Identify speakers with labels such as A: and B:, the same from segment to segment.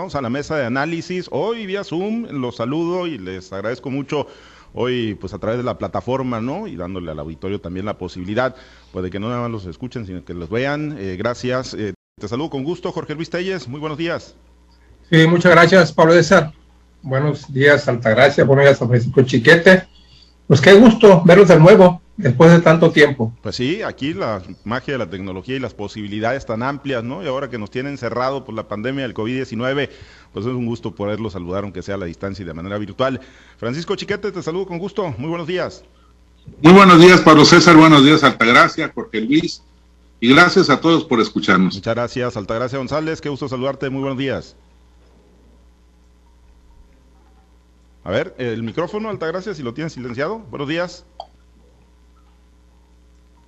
A: Vamos a la mesa de análisis. Hoy vía Zoom los saludo y les agradezco mucho hoy pues a través de la plataforma, ¿no? Y dándole al auditorio también la posibilidad pues de que no nada más los escuchen, sino que los vean. Eh, gracias. Eh, te saludo con gusto, Jorge Luis Telles. Muy buenos días.
B: Sí, muchas gracias, Pablo César. Buenos días, Altagracia. Buenos días, Francisco Chiquete. Pues qué gusto verlos de nuevo después de tanto tiempo.
A: Pues sí, aquí la magia de la tecnología y las posibilidades tan amplias, ¿no? Y ahora que nos tienen cerrado por la pandemia del COVID-19, pues es un gusto poderlo saludar, aunque sea a la distancia y de manera virtual. Francisco Chiquete, te saludo con gusto. Muy buenos días.
C: Muy buenos días, Pablo César. Buenos días, Altagracia, Jorge Luis. Y gracias a todos por escucharnos.
A: Muchas gracias, Altagracia González. Qué gusto saludarte. Muy buenos días. A ver, el micrófono, Altagracia, si lo tienes silenciado. Buenos días.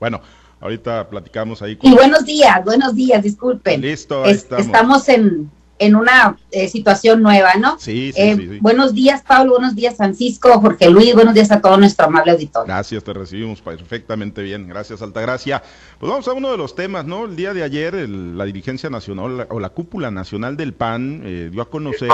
A: Bueno, ahorita platicamos ahí.
D: Con... Y buenos días, buenos días, disculpen.
A: Listo, ahí estamos.
D: estamos en, en una eh, situación nueva, ¿no?
A: Sí,
D: eh,
A: sí, sí,
D: Buenos días, Pablo, buenos días, Francisco, Jorge Luis, buenos días a todo nuestro amable auditorio.
A: Gracias, te recibimos perfectamente bien. Gracias, Altagracia. Pues vamos a uno de los temas, ¿no? El día de ayer, el, la dirigencia nacional la, o la cúpula nacional del PAN eh, dio a conocer.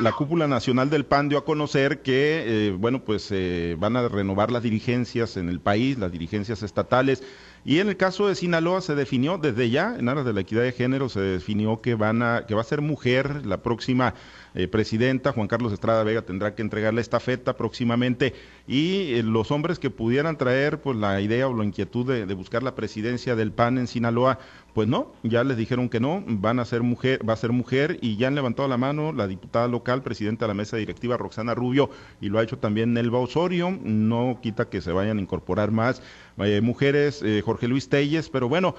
A: La cúpula nacional del PAN dio a conocer que, eh, bueno, pues eh, van a renovar las dirigencias en el país, las dirigencias estatales. Y en el caso de Sinaloa se definió desde ya, en aras de la equidad de género, se definió que van a, que va a ser mujer la próxima eh, presidenta, Juan Carlos Estrada Vega tendrá que entregarle esta feta próximamente y eh, los hombres que pudieran traer pues la idea o la inquietud de, buscar la presidencia del PAN en Sinaloa, pues no, ya les dijeron que no, van a ser mujer, va a ser mujer y ya han levantado la mano la diputada local, presidenta de la mesa directiva Roxana Rubio y lo ha hecho también Nelva Osorio, no quita que se vayan a incorporar más eh, mujeres, Jorge Luis Telles, pero bueno,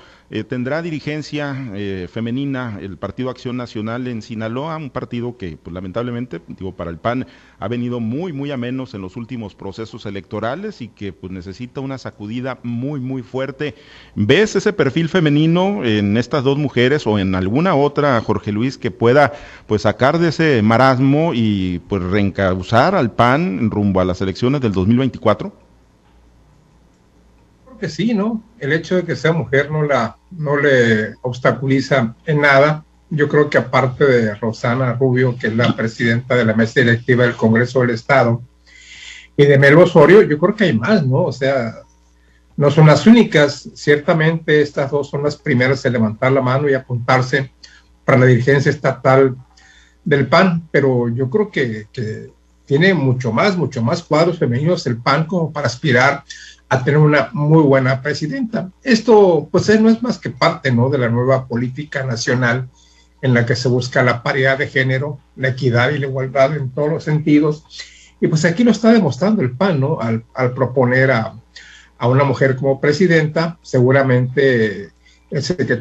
A: tendrá dirigencia femenina el Partido Acción Nacional en Sinaloa, un partido que pues lamentablemente, digo, para el PAN ha venido muy, muy a menos en los últimos procesos electorales y que pues necesita una sacudida muy, muy fuerte. ¿Ves ese perfil femenino en estas dos mujeres o en alguna otra, Jorge Luis, que pueda pues sacar de ese marasmo y pues reencauzar al PAN rumbo a las elecciones del 2024?
B: que sí, ¿no? El hecho de que sea mujer no, la, no le obstaculiza en nada. Yo creo que aparte de Rosana Rubio, que es la presidenta de la mesa directiva del Congreso del Estado, y de Melo Osorio, yo creo que hay más, ¿no? O sea, no son las únicas. Ciertamente estas dos son las primeras en levantar la mano y apuntarse para la dirigencia estatal del PAN, pero yo creo que, que tiene mucho más, mucho más cuadros femeninos el PAN como para aspirar a tener una muy buena presidenta. Esto, pues, no es más que parte, ¿no?, de la nueva política nacional en la que se busca la paridad de género, la equidad y la igualdad en todos los sentidos. Y pues aquí lo está demostrando el PAN, ¿no? Al, al proponer a, a, una mujer como presidenta, seguramente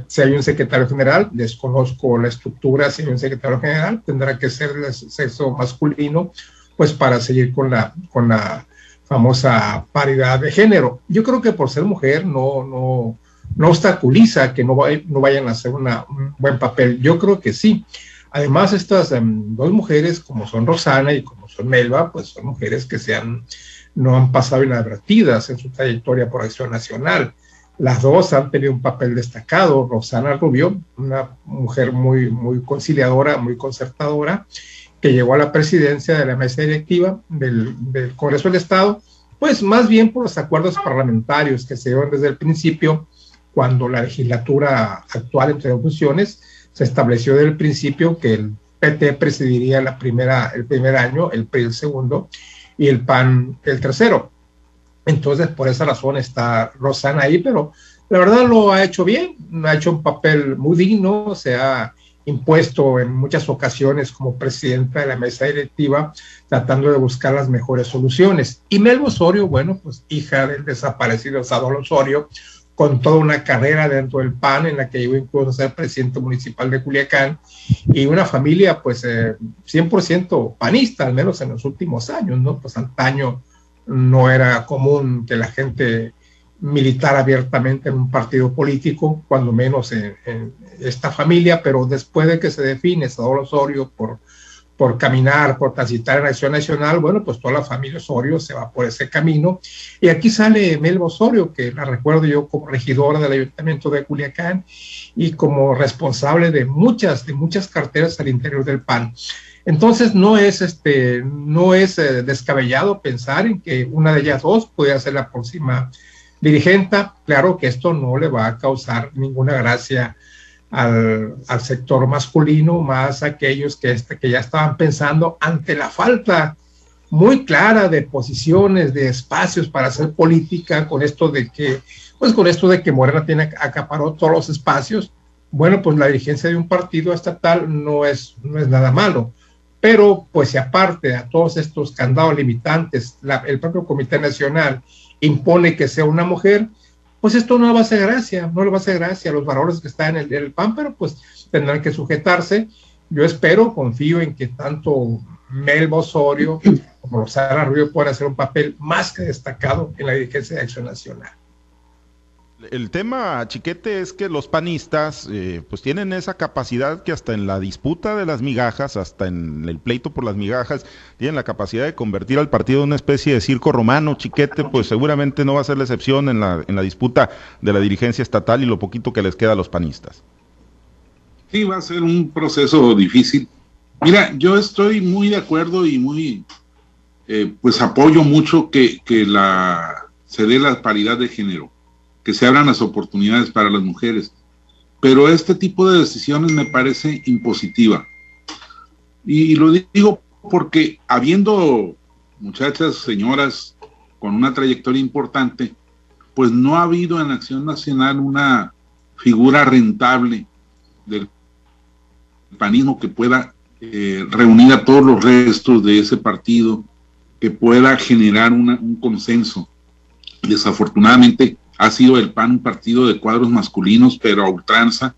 B: si hay un secretario general, desconozco la estructura, si hay un secretario general, tendrá que ser de sexo masculino, pues para seguir con la, con la famosa paridad de género. Yo creo que por ser mujer no, no, no obstaculiza que no, no vayan a hacer un buen papel. Yo creo que sí. Además, estas um, dos mujeres, como son Rosana y como son Melba, pues son mujeres que se han, no han pasado inadvertidas en su trayectoria por acción nacional. Las dos han tenido un papel destacado. Rosana Rubio, una mujer muy, muy conciliadora, muy concertadora, que llegó a la presidencia de la mesa directiva del, del, Congreso del Estado, pues más bien por los acuerdos parlamentarios que se dieron desde el principio, cuando la legislatura actual entre dos funciones se estableció desde el principio que el PT presidiría la primera, el primer año, el PRI el segundo y el PAN el tercero. Entonces, por esa razón está Rosana ahí, pero la verdad lo ha hecho bien, ha hecho un papel muy digno, se ha impuesto en muchas ocasiones como presidenta de la mesa directiva, tratando de buscar las mejores soluciones. Y Mel Osorio, bueno, pues hija del desaparecido Sadol Osorio, con toda una carrera dentro del PAN en la que llegó incluso a ser presidente municipal de Culiacán y una familia pues eh, 100% panista, al menos en los últimos años, ¿no? Pues antaño no era común que la gente militar abiertamente en un partido político, cuando menos en, en, esta familia, pero después de que se define Salvador Osorio por, por caminar, por transitar en Acción Nacional, bueno, pues toda la familia Osorio se va por ese camino. Y aquí sale Melba Osorio, que la recuerdo yo como regidora del Ayuntamiento de Culiacán y como responsable de muchas, de muchas carteras al interior del PAN. Entonces no es este, no es eh, descabellado pensar en que una de ellas dos pudiera ser la próxima dirigente. Claro que esto no le va a causar ninguna gracia al, sector masculino, más aquellos que, este, que ya estaban pensando ante la falta muy clara de posiciones, de espacios para hacer política, con esto de que, pues con esto de que Morena tiene acaparó todos los espacios, bueno, pues la dirigencia de un partido estatal no es, no es nada malo. Pero, pues, si aparte a todos estos candados limitantes, el propio Comité Nacional impone que sea una mujer, pues esto no le va a hacer gracia, no le va a hacer gracia a los valores que están en el, PAN, pero pues tendrán que sujetarse. Yo espero, confío en que tanto Mel Osorio como Rosana Rubio puedan hacer un papel más que destacado en la dirigencia de Acción Nacional.
A: El tema, Chiquete, es que los panistas eh, pues tienen esa capacidad que hasta en la disputa de las migajas, hasta en el pleito por las migajas, tienen la capacidad de convertir al partido en una especie de circo romano. Chiquete, pues seguramente no va a ser la excepción en la, en la disputa de la dirigencia estatal y lo poquito que les queda a los panistas.
C: Sí, va a ser un proceso difícil. Mira, yo estoy muy de acuerdo y muy, eh, pues apoyo mucho que, que la, se dé la paridad de género que se abran las oportunidades para las mujeres. Pero este tipo de decisiones me parece impositiva. Y, lo digo porque habiendo muchachas, señoras con una trayectoria importante, pues no ha habido en Acción Nacional una figura rentable del panismo que pueda eh, reunir a todos los restos de ese partido, que pueda generar un consenso. Desafortunadamente, ha sido el PAN un partido de cuadros masculinos, pero a ultranza,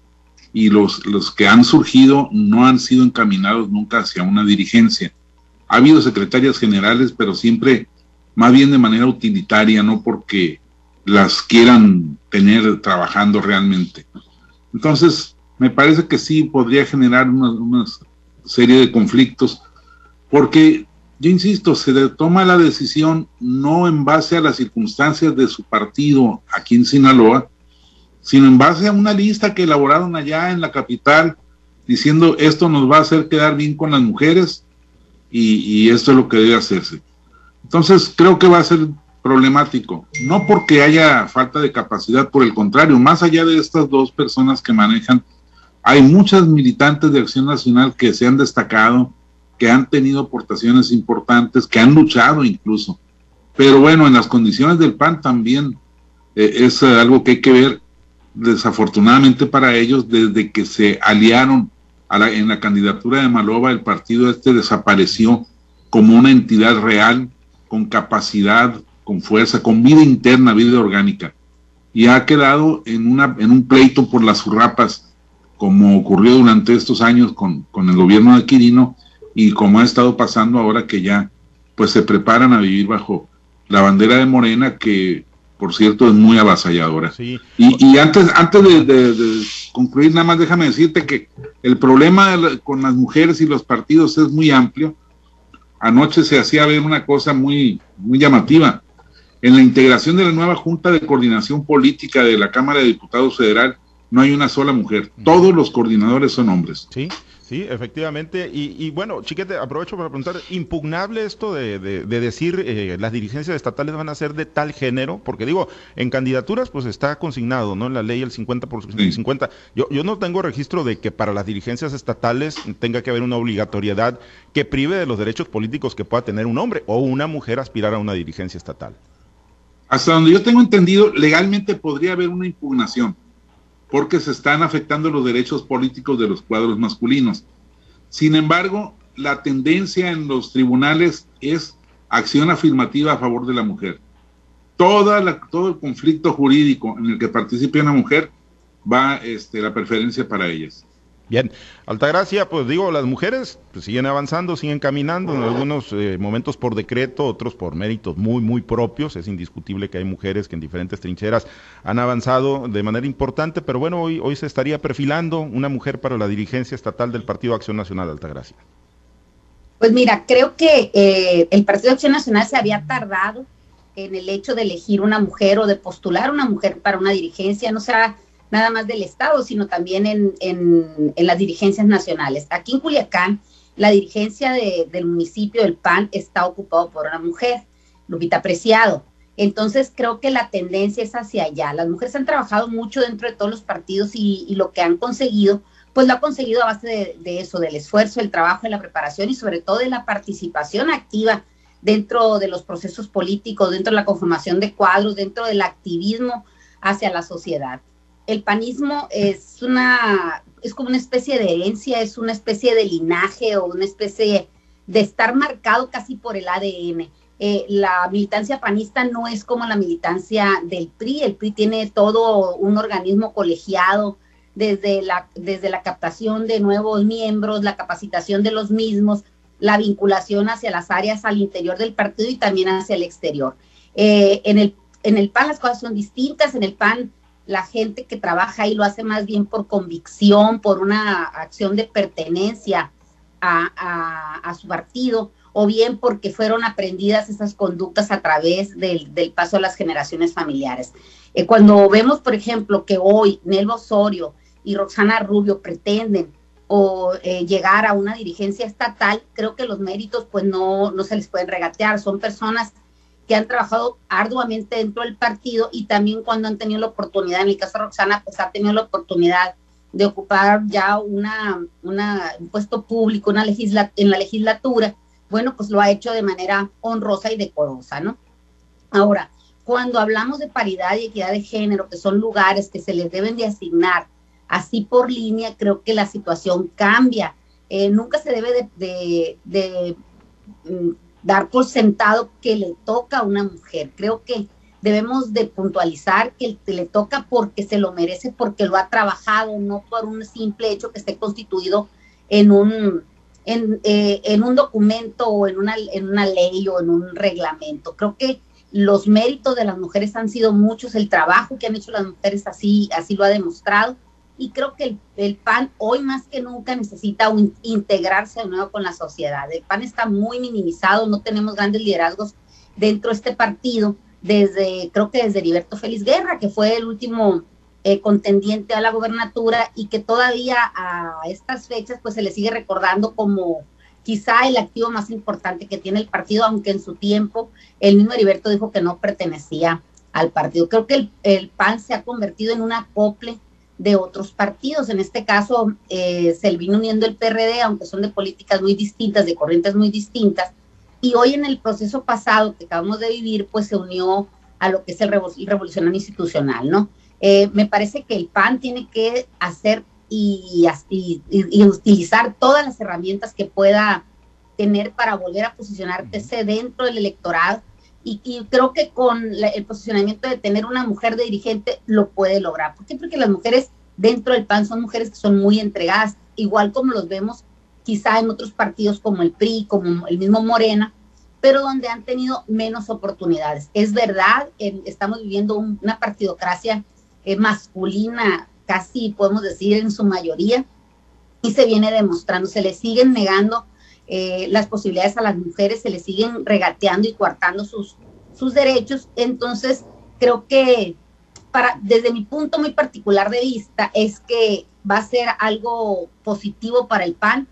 C: y los, los que han surgido no han sido encaminados nunca hacia una dirigencia. Ha habido secretarias generales, pero siempre más bien de manera utilitaria, no porque las quieran tener trabajando realmente. Entonces, me parece que sí podría generar una, una serie de conflictos, porque yo insisto, se toma la decisión no en base a las circunstancias de su partido aquí en Sinaloa, sino en base a una lista que elaboraron allá en la capital diciendo esto nos va a hacer quedar bien con las mujeres y, esto es lo que debe hacerse. Entonces creo que va a ser problemático, no porque haya falta de capacidad, por el contrario, más allá de estas dos personas que manejan, hay muchas militantes de Acción Nacional que se han destacado, que han tenido aportaciones importantes, que han luchado incluso. Pero bueno, en las condiciones del PAN también eh, es algo que hay que ver, desafortunadamente para ellos, desde que se aliaron a la, en la candidatura de Malova, el partido este desapareció como una entidad real, con capacidad, con fuerza, con vida interna, vida orgánica. Y ha quedado en, una, en un pleito por las urrapas, como ocurrió durante estos años con, con el gobierno de Quirino, y como ha estado pasando ahora que ya pues se preparan a vivir bajo la bandera de Morena que por cierto es muy avasalladora. Y, antes, antes de, concluir, nada más déjame decirte que el problema con las mujeres y los partidos es muy amplio. Anoche se hacía ver una cosa muy, muy llamativa. En la integración de la nueva Junta de Coordinación Política de la Cámara de Diputados Federal no hay una sola mujer. Todos los coordinadores son hombres.
A: Sí, Sí, efectivamente. Y, bueno, chiquete, aprovecho para preguntar, ¿impugnable esto de, decir eh, las dirigencias estatales van a ser de tal género? Porque digo, en candidaturas pues está consignado, ¿no? En la ley el 50 por 50. Yo, yo no tengo registro de que para las dirigencias estatales tenga que haber una obligatoriedad que prive de los derechos políticos que pueda tener un hombre o una mujer aspirar a una dirigencia estatal.
C: Hasta donde yo tengo entendido, legalmente podría haber una impugnación porque se están afectando los derechos políticos de los cuadros masculinos. Sin embargo, la tendencia en los tribunales es acción afirmativa a favor de la mujer. Toda todo el conflicto jurídico en el que participe una mujer va este, la preferencia para ellas.
A: Bien, Altagracia, pues digo, las mujeres pues, siguen avanzando, siguen caminando, en algunos eh, momentos por decreto, otros por méritos muy, muy propios. Es indiscutible que hay mujeres que en diferentes trincheras han avanzado de manera importante, pero bueno, hoy, hoy se estaría perfilando una mujer para la dirigencia estatal del Partido Acción Nacional Altagracia.
D: Pues mira, creo que eh, el Partido Acción Nacional se había tardado en el hecho de elegir una mujer o de postular una mujer para una dirigencia, no sea nada más del Estado, sino también en, las dirigencias nacionales. Aquí en Culiacán, la dirigencia del municipio del PAN está ocupado por una mujer, Lupita Preciado. Entonces creo que la tendencia es hacia allá. Las mujeres han trabajado mucho dentro de todos los partidos y, lo que han conseguido pues lo ha conseguido a base de, eso, del esfuerzo, el trabajo, la preparación y sobre todo de la participación activa dentro de los procesos políticos, dentro de la conformación de cuadros, dentro del activismo hacia la sociedad. El panismo es una, es como una especie de herencia, es una especie de linaje o una especie de estar marcado casi por el ADN. Eh, la militancia panista no es como la militancia del PRI, el PRI tiene todo un organismo colegiado, desde la, desde la captación de nuevos miembros, la capacitación de los mismos, la vinculación hacia las áreas al interior del partido y también hacia el exterior. Eh, en, el, en el PAN las cosas son distintas, en el PAN la gente que trabaja ahí lo hace más bien por convicción, por una acción de pertenencia a, su partido, o bien porque fueron aprendidas esas conductas a través del, del paso de las generaciones familiares. Eh, cuando vemos, por ejemplo, que hoy Nelvo Osorio y Roxana Rubio pretenden o eh, llegar a una dirigencia estatal, creo que los méritos pues no, no se les pueden regatear. Son personas que han trabajado arduamente dentro del partido y también cuando han tenido la oportunidad, en el caso de Roxana, pues ha tenido la oportunidad de ocupar ya una, un puesto público una legisla en la legislatura, bueno, pues lo ha hecho de manera honrosa y decorosa, ¿no? Ahora, cuando hablamos de paridad y equidad de género, que son lugares que se les deben de asignar así por línea, creo que la situación cambia. Eh, nunca se debe de, mm, dar por sentado que le toca a una mujer. Creo que debemos de puntualizar que le toca porque se lo merece, porque lo ha trabajado, no por un simple hecho que esté constituido en un, en, eh, en un documento o en una, en una ley o en un reglamento. Creo que los méritos de las mujeres han sido muchos, el trabajo que han hecho las mujeres así, así lo ha demostrado y creo que el, PAN hoy más que nunca necesita integrarse de nuevo con la sociedad. El PAN está muy minimizado, no tenemos grandes liderazgos dentro de este partido, desde, creo que desde Heriberto Félix Guerra, que fue el último eh, contendiente a la gobernatura y que todavía a estas fechas pues se le sigue recordando como quizá el activo más importante que tiene el partido, aunque en su tiempo el mismo Heriberto dijo que no pertenecía al partido. Creo que el, el PAN se ha convertido en un acople de otros partidos. En este caso, eh, se vino uniendo el PRD, aunque son de políticas muy distintas, de corrientes muy distintas. Y hoy en el proceso pasado que acabamos de vivir, pues se unió a lo que es el, revolucionario institucional, ¿no? Eh, me parece que el PAN tiene que hacer y, y, utilizar todas las herramientas que pueda tener para volver a posicionarse dentro del electorado y, creo que con el posicionamiento de tener una mujer de dirigente lo puede lograr. ¿Por qué? Porque las mujeres dentro del PAN son mujeres que son muy entregadas, igual como los vemos quizá en otros partidos como el PRI, como el mismo Morena, pero donde han tenido menos oportunidades. Es verdad, estamos viviendo una partidocracia eh, masculina, casi podemos decir en su mayoría, y se viene demostrando, se le siguen negando eh, las posibilidades a las mujeres, se les siguen regateando y coartando sus, sus derechos. Entonces, creo que para, desde mi punto muy particular de vista es que va a ser algo positivo para el PAN,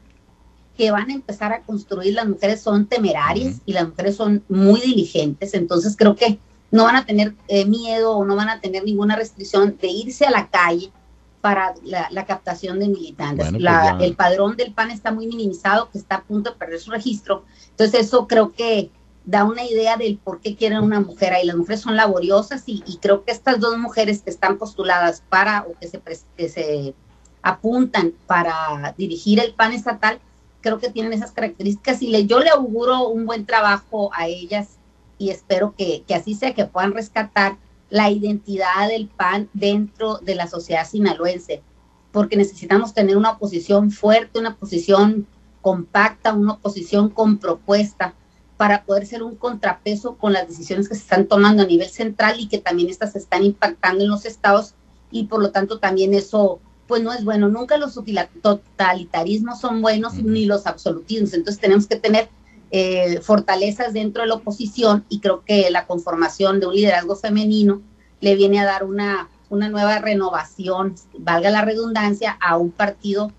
D: que van a empezar a construir, las mujeres son temerarias y las mujeres son muy diligentes, entonces creo que no van a tener eh, miedo o no van a tener ninguna restricción de irse a la calle para la, captación de militantes. Pues el padrón del PAN está muy minimizado, que está a punto de perder su registro. Entonces eso creo que da una idea del por qué quieren una mujer ahí. Las mujeres son laboriosas y, creo que estas dos mujeres que están postuladas para o que se, que se apuntan para dirigir el PAN estatal, creo que tienen esas características y le, yo le auguro un buen trabajo a ellas y espero que, que así sea, que puedan rescatar la identidad del PAN dentro de la sociedad sinaloense, porque necesitamos tener una oposición fuerte, una oposición compacta, una oposición con propuesta para poder ser un contrapeso con las decisiones que se están tomando a nivel central y que también estas están impactando en los estados y por lo tanto también eso pues no es bueno. Nunca los totalitarismos son buenos ni los absolutismos. Entonces tenemos que tener eh, fortalezas dentro de la oposición y creo que la conformación de un liderazgo femenino le viene a dar una, una nueva renovación, valga la redundancia, a un partido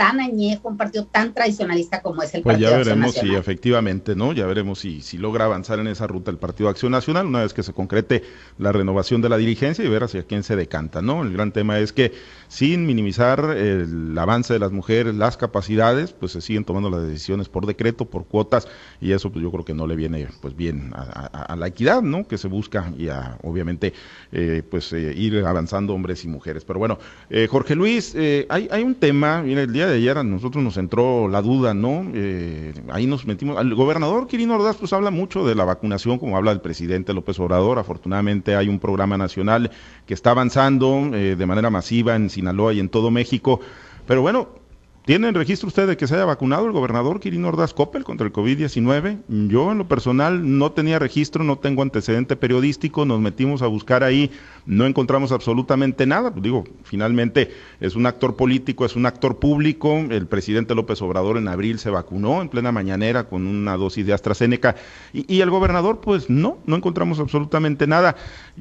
D: tan añejo, un partido tan tradicionalista como es el
A: pues
D: Partido
A: ya veremos si efectivamente, ¿no? Ya veremos si, si logra avanzar en esa ruta el Partido Acción Nacional una vez que se concrete la renovación de la dirigencia y ver hacia quién se decanta, ¿no? El gran tema es que sin minimizar el avance de las mujeres, las capacidades, pues se siguen tomando las decisiones por decreto, por cuotas y eso pues yo creo que no le viene pues bien a, la equidad, ¿no? Que se busca y a obviamente eh, pues eh, ir avanzando hombres y mujeres. Pero bueno, eh, Jorge Luis, hay, hay un tema, mira, el día de ayer a nosotros nos entró la duda, ¿no? Eh, ahí nos metimos. El gobernador Quirino Ordaz pues habla mucho de la vacunación, como habla el presidente López Obrador. Afortunadamente hay un programa nacional que está avanzando eh, de manera masiva en Sinaloa y en todo México. Pero bueno, ¿Tienen registro usted de que se haya vacunado el gobernador Quirino Ordaz Coppel contra el COVID-19? Yo en lo personal no tenía registro, no tengo antecedente periodístico, nos metimos a buscar ahí, no encontramos absolutamente nada. Pues digo, finalmente es un actor político, es un actor público. El presidente López Obrador en abril se vacunó en plena mañanera con una dosis de AstraZeneca y, y el gobernador pues no, no encontramos absolutamente nada.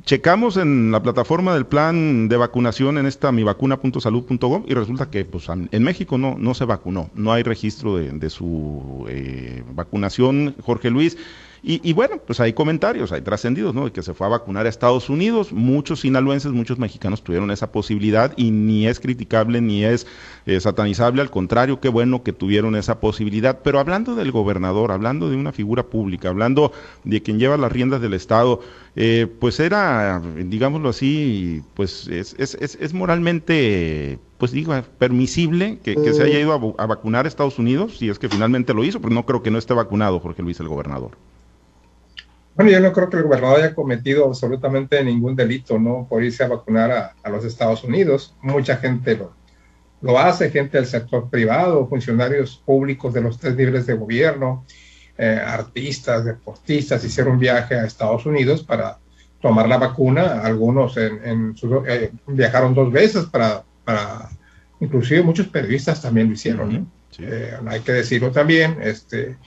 A: Checamos en la plataforma del plan de vacunación en esta mivacuna.salud.gov y resulta que pues en México no no, se vacunó, no hay registro de, su eh, vacunación, Jorge Luis. Y, bueno, pues hay comentarios, hay trascendidos, ¿no? De que se fue a vacunar a Estados Unidos. Muchos sinaloenses, muchos mexicanos tuvieron esa posibilidad y ni es criticable ni es eh, satanizable. Al contrario, qué bueno que tuvieron esa posibilidad. Pero hablando del gobernador, hablando de una figura pública, hablando de quien lleva las riendas del Estado, eh, pues era, digámoslo así, pues es, es, es, moralmente, pues digo, permisible que, se haya ido a, a vacunar a Estados Unidos, si es que finalmente lo hizo, pero no creo que no esté vacunado Jorge Luis, el gobernador.
B: Bueno, yo no creo que el gobernador haya cometido absolutamente ningún delito, ¿no? Por irse a vacunar a, los Estados Unidos. Mucha gente lo, lo hace, gente del sector privado, funcionarios públicos de los tres niveles de gobierno, eh, artistas, deportistas, hicieron un viaje a Estados Unidos para tomar la vacuna. Algunos en, eh, viajaron dos veces para, para, inclusive muchos periodistas también lo hicieron, ¿no? Eh, hay que decirlo también, este,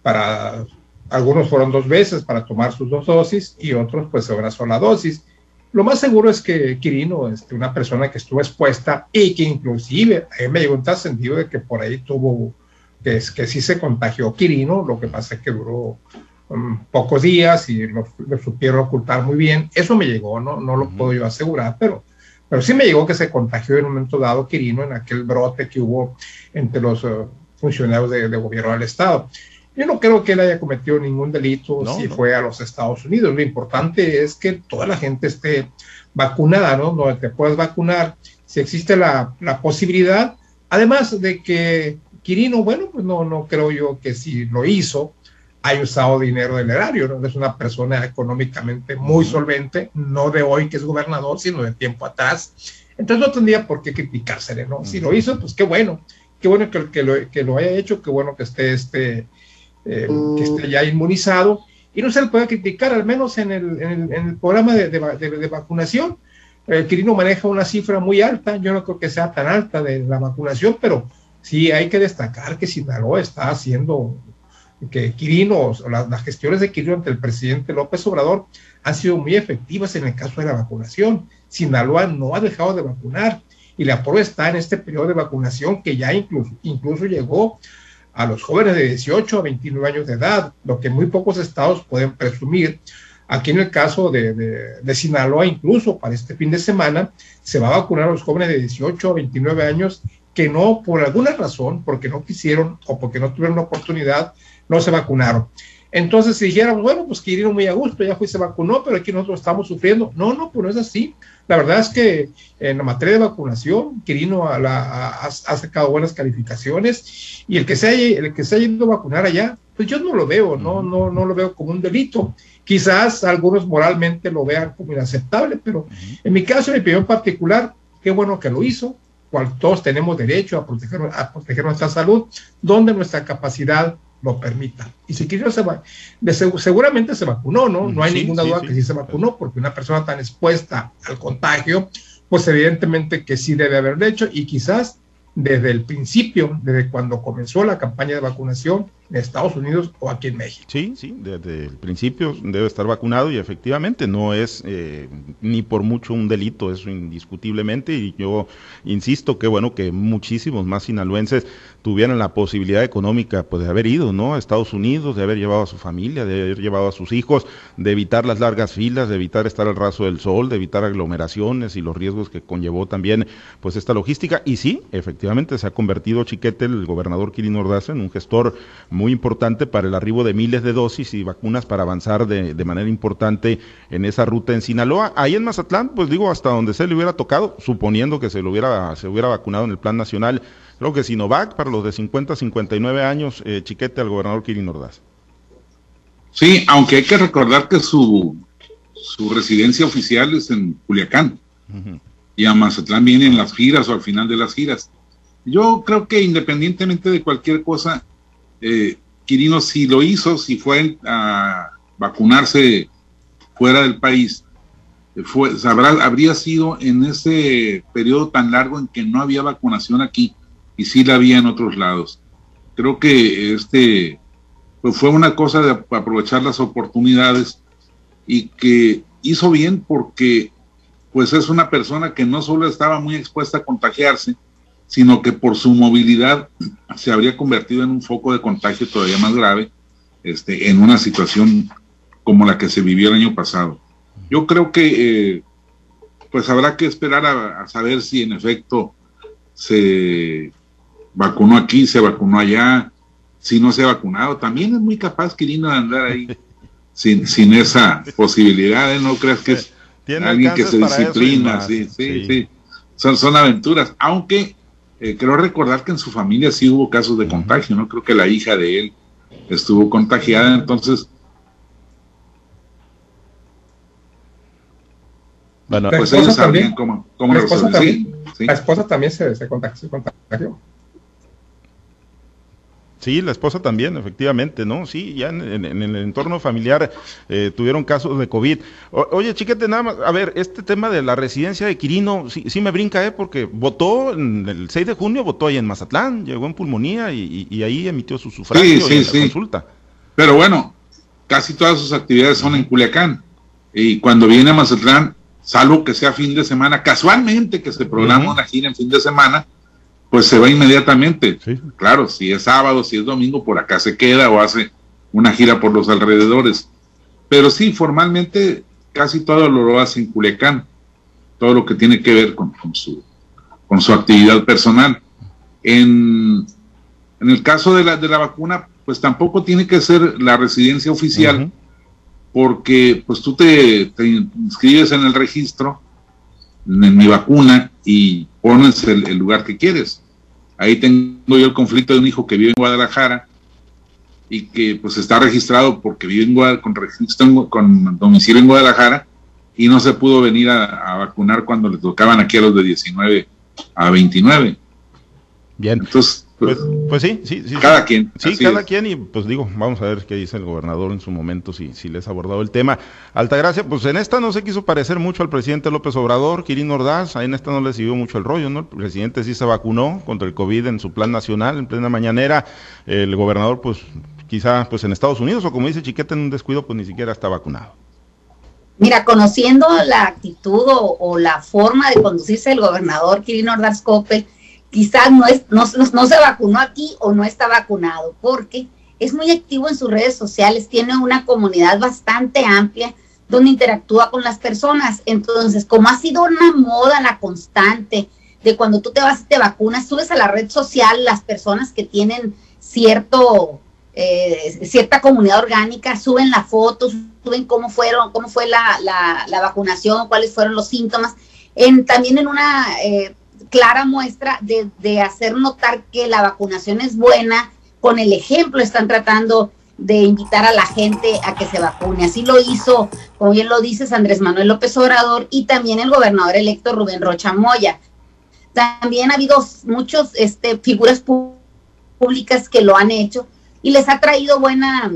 B: para algunos fueron dos veces para tomar sus dos dosis y otros pues una sola dosis. Lo más seguro es que Quirino, este, una persona que estuvo expuesta y que inclusive a mí me llegó un trascendido de que por ahí tuvo, que, es, que sí se contagió Quirino, lo que pasa es que duró um, pocos días y lo, supieron ocultar muy bien. Eso me llegó, no, no lo puedo yo asegurar, pero, pero sí me llegó que se contagió en un momento dado Quirino en aquel brote que hubo entre los uh, funcionarios de, de gobierno del Estado. Yo no creo que él haya cometido ningún delito si fue a los Estados Unidos. Lo importante es que toda la gente esté vacunada, ¿no? No te puedes vacunar si existe la, la posibilidad. Además de que Quirino, bueno, pues no, no creo yo que si lo hizo, haya usado dinero del erario, ¿no? Es una persona económicamente muy solvente, no de hoy que es gobernador, sino de tiempo atrás. Entonces no tendría por qué criticársele, ¿no? Si lo hizo, pues qué bueno, qué bueno que, que, lo, que lo haya hecho, qué bueno que esté este eh, que esté ya inmunizado y no se le puede criticar, al menos en el, en el, programa de, de, vacunación. El Quirino maneja una cifra muy alta, yo no creo que sea tan alta de la vacunación, pero sí hay que destacar que Sinaloa está haciendo, que Quirino, las, las gestiones de Quirino ante el presidente López Obrador han sido muy efectivas en el caso de la vacunación. Sinaloa no ha dejado de vacunar y la prueba está en este periodo de vacunación que ya incluso, incluso llegó a los jóvenes de 18 a 29 años de edad, lo que muy pocos estados pueden presumir. Aquí en el caso de, de, Sinaloa, incluso para este fin de semana, se va a vacunar a los jóvenes de 18 a 29 años que no, por alguna razón, porque no quisieron o porque no tuvieron la oportunidad, no se vacunaron. Entonces, si dijéramos, bueno, pues Quirino muy a gusto, ya fue y se vacunó, pero aquí nosotros estamos sufriendo. No, no, pues no es así. La verdad es que en la materia de vacunación, Quirino ha, sacado buenas calificaciones y el que, se haya, el que se haya ido a vacunar allá, pues yo no lo veo, no, no, no lo veo como un delito. Quizás algunos moralmente lo vean como inaceptable, pero en mi caso, en mi opinión particular, qué bueno que lo hizo, cual todos tenemos derecho a proteger, a proteger nuestra salud, donde nuestra capacidad lo permita. Y si Quirino se va, seguramente se vacunó, ¿no? No hay ninguna duda que sí se vacunó, porque una persona tan expuesta al contagio, pues evidentemente que sí debe haberlo hecho y quizás desde el principio, desde cuando comenzó la campaña de vacunación Estados Unidos o aquí en México.
A: Sí, sí, desde el principio debe estar vacunado y efectivamente no es eh, ni por mucho un delito, eso indiscutiblemente, y yo insisto que bueno que muchísimos más sinaloenses tuvieran la posibilidad económica pues de haber ido, ¿no? A Estados Unidos, de haber llevado a su familia, de haber llevado a sus hijos, de evitar las largas filas, de evitar estar al raso del sol, de evitar aglomeraciones y los riesgos que conllevó también pues esta logística. Y sí, efectivamente se ha convertido Chiquete, el gobernador Quirino Ordaz, en un gestor muy importante para el arribo de miles de dosis y vacunas para avanzar de, de manera importante en esa ruta en Sinaloa. Ahí en Mazatlán, pues digo, hasta donde se le hubiera tocado, suponiendo que se lo hubiera, se hubiera vacunado en el plan nacional, Creo que Sinovac para los de 50 a 59 años, eh, chiquete al gobernador Kirin Ordaz.
C: Sí, aunque hay que recordar que su, su residencia oficial es en Culiacán. Y a Mazatlán vienen las giras o al final de las giras. Yo creo que independientemente de cualquier cosa, eh, Quirino si lo hizo, si fue a vacunarse fuera del país, fue, habría sido en ese periodo tan largo en que no había vacunación aquí y sí la había en otros lados. Creo que este pues fue una cosa de aprovechar las oportunidades y que hizo bien porque pues es una persona que no solo estaba muy expuesta a contagiarse, sino que por su movilidad se habría convertido en un foco de contagio todavía más grave este, en una situación como la que se vivió el año pasado. Yo creo que eh, pues habrá que esperar a, saber si en efecto se vacunó aquí, se vacunó allá, si no se ha vacunado, también es muy capaz Quirino de andar ahí sin, sin esa posibilidad, ¿eh? no creas que es alguien que se disciplina, sí, sí, sí, Son, son aventuras, aunque eh, creo recordar que en su familia sí hubo casos de contagio, ¿no? Creo que la hija de él estuvo contagiada, entonces...
B: Bueno, pues ellos sabían cómo, cómo la, esposa también, la esposa también se, se contagió.
A: Sí, la esposa también, efectivamente, ¿no? Sí, ya en, el entorno familiar eh, tuvieron casos de COVID. oye, chiquete, nada más, a ver, este tema de la residencia de Quirino, sí, sí me brinca, ¿eh? Porque votó el 6 de junio, votó ahí en Mazatlán, llegó en pulmonía y, ahí emitió su sufragio sí, sí, consulta.
C: Pero bueno, casi todas sus actividades son en Culiacán. Y cuando viene a Mazatlán, salvo que sea fin de semana, casualmente que se programa una gira en fin de semana, pues se va inmediatamente. Claro, si es sábado, si es domingo, por acá se queda o hace una gira por los alrededores. Pero sí, formalmente casi todo lo hace en Culiacán, todo lo que tiene que ver con, su, con su actividad personal. En, en, el caso de la, de la vacuna, pues tampoco tiene que ser la residencia oficial, porque pues tú te, te inscribes en el registro, en mi vacuna, y pones el, lugar que quieres. Ahí tengo yo el conflicto de un hijo que vive en Guadalajara y que pues está registrado porque vive en con registro con domicilio en Guadalajara y no se pudo venir a, a, vacunar cuando le tocaban aquí a los de 19 a 29.
A: Bien. Entonces, pues, pues, sí, sí, sí.
C: Cada quien.
A: Sí, cada quien y pues digo, vamos a ver qué dice el gobernador en su momento, si, si les ha abordado el tema. Altagracia, pues en esta no se quiso parecer mucho al presidente López Obrador, Kirin Ordaz, ahí en esta no le siguió mucho el rollo, ¿no? El presidente sí se vacunó contra el COVID en su plan nacional, en plena mañanera. El gobernador, pues quizá pues en Estados Unidos o como dice Chiquete en un descuido, pues ni siquiera está vacunado.
D: Mira, conociendo la actitud o, la forma de conducirse el gobernador Kirin Ordaz Coppel, quizás no, es, no, no, se vacunó aquí o no está vacunado, porque es muy activo en sus redes sociales, tiene una comunidad bastante amplia donde interactúa con las personas. Entonces, como ha sido una moda la constante de cuando tú te vas y te vacunas, subes a la red social las personas que tienen cierto, eh, cierta comunidad orgánica, suben la foto, suben cómo fueron, cómo fue la, la, vacunación, cuáles fueron los síntomas. También en una eh, clara muestra de, hacer notar que la vacunación es buena, con el ejemplo están tratando de invitar a la gente a que se vacune. Así lo hizo, como bien lo dices, Andrés Manuel López Obrador y también el gobernador electo Rubén Rocha Moya. También ha habido muchas este, figuras públicas que lo han hecho y les ha traído buena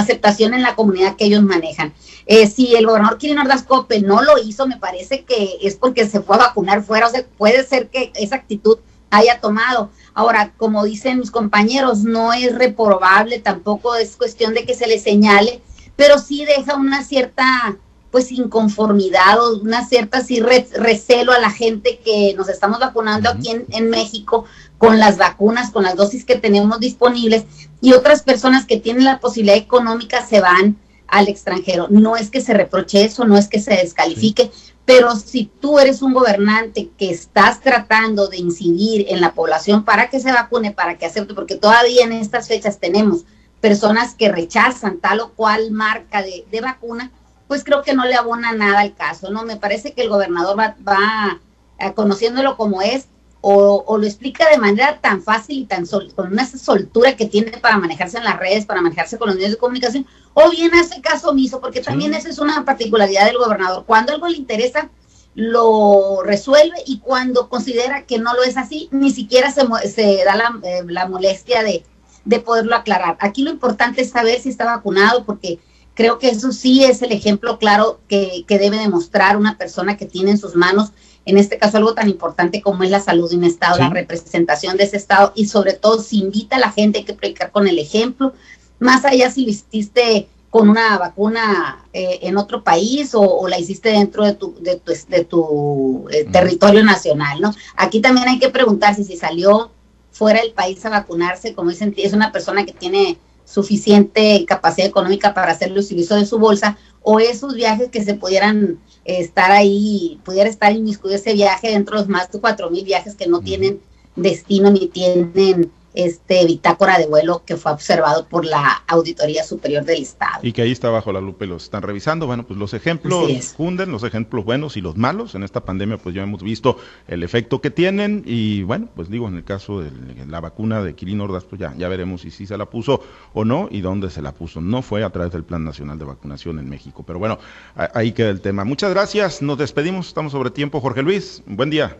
D: aceptación en la comunidad que ellos manejan. Eh, si el gobernador Kirin Ordaz Cope no lo hizo, me parece que es porque se fue a vacunar fuera, o sea, puede ser que esa actitud haya tomado. Ahora, como dicen mis compañeros, no es reprobable, tampoco es cuestión de que se le señale, pero sí deja una cierta pues inconformidad o una cierta así recelo a la gente que nos estamos vacunando aquí en, en, México con las vacunas, con las dosis que tenemos disponibles y otras personas que tienen la posibilidad económica se van al extranjero. No es que se reproche eso, no es que se descalifique, pero si tú eres un gobernante que estás tratando de incidir en la población para que se vacune, para que acepte, porque todavía en estas fechas tenemos personas que rechazan tal o cual marca de, de vacuna, pues creo que no le abona nada al caso, ¿no? Me parece que el gobernador va, va eh, conociéndolo como es, o, lo explica de manera tan fácil y tan sol, con una soltura que tiene para manejarse en las redes, para manejarse con los medios de comunicación, o bien hace caso omiso, porque también esa es una particularidad del gobernador. Cuando algo le interesa, lo resuelve y cuando considera que no lo es así, ni siquiera se, se da la, eh, la molestia de, de poderlo aclarar. Aquí lo importante es saber si está vacunado, porque Creo que eso sí es el ejemplo claro que, debe demostrar una persona que tiene en sus manos, en este caso algo tan importante como es la salud de un Estado, la representación de ese Estado y sobre todo si invita a la gente, hay que predicar con el ejemplo, más allá si lo hiciste con una vacuna eh, en otro país o, la hiciste dentro de tu, de tu, de tu eh, territorio nacional, ¿no? Aquí también hay que preguntarse si salió fuera del país a vacunarse, como dicen, es una persona que tiene suficiente capacidad económica para hacer el utilizo de su bolsa o esos viajes que se pudieran estar ahí, pudiera estar inmiscuido ese viaje dentro de los más de cuatro mil viajes que no tienen destino ni tienen este bitácora de vuelo que fue observado por la Auditoría Superior del Estado.
A: Y que ahí está bajo la lupa y los están revisando. Bueno, pues los ejemplos funden, los ejemplos buenos y los malos. En esta pandemia pues ya hemos visto el efecto que tienen y bueno, pues digo, en el caso de la vacuna de Quirino Ordaz, pues ya, ya veremos si sí se la puso o no y dónde se la puso. No fue a través del Plan Nacional de Vacunación en México. Pero bueno, ahí queda el tema. Muchas gracias, nos despedimos, estamos sobre tiempo. Jorge Luis, buen día.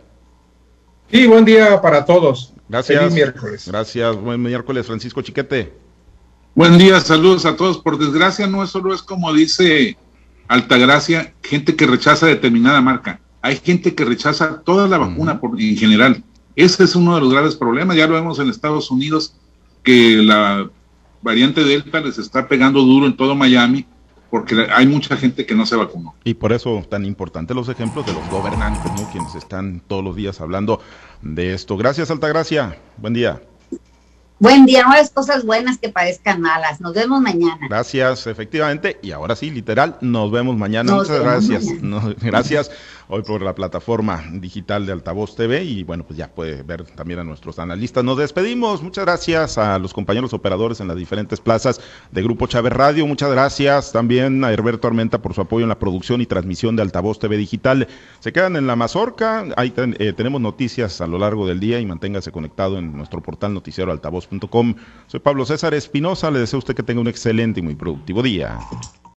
B: Sí, buen día para todos.
A: Gracias. Feliz miércoles. Gracias. Buen miércoles, Francisco Chiquete.
C: Buen día, saludos a todos. Por desgracia, no solo es como dice Altagracia, gente que rechaza determinada marca. Hay gente que rechaza toda la vacuna por, en general. Ese es uno de los graves problemas. Ya lo vemos en Estados Unidos, que la variante Delta les está pegando duro en todo Miami porque hay mucha gente que no se vacunó.
A: Y por eso tan importante los ejemplos de los gobernantes, ¿no? quienes están todos los días hablando de esto. Gracias, Altagracia. Buen día.
D: Buen día, no es cosas buenas que parezcan malas. Nos vemos mañana.
A: Gracias, efectivamente. Y ahora sí, literal, nos vemos mañana. Muchas gracias. gracias hoy por la plataforma digital de Altavoz TV y bueno, pues ya puede ver también a nuestros analistas. Nos despedimos. Muchas gracias a los compañeros operadores en las diferentes plazas de Grupo Chávez Radio. Muchas gracias también a Herberto Armenta por su apoyo en la producción y transmisión de Altavoz TV Digital. Se quedan en la mazorca. Ahí eh, tenemos noticias a lo largo del día y manténgase conectado en nuestro portal noticiero altavoz soy Pablo César Espinosa, le deseo a usted que tenga un excelente y muy productivo día.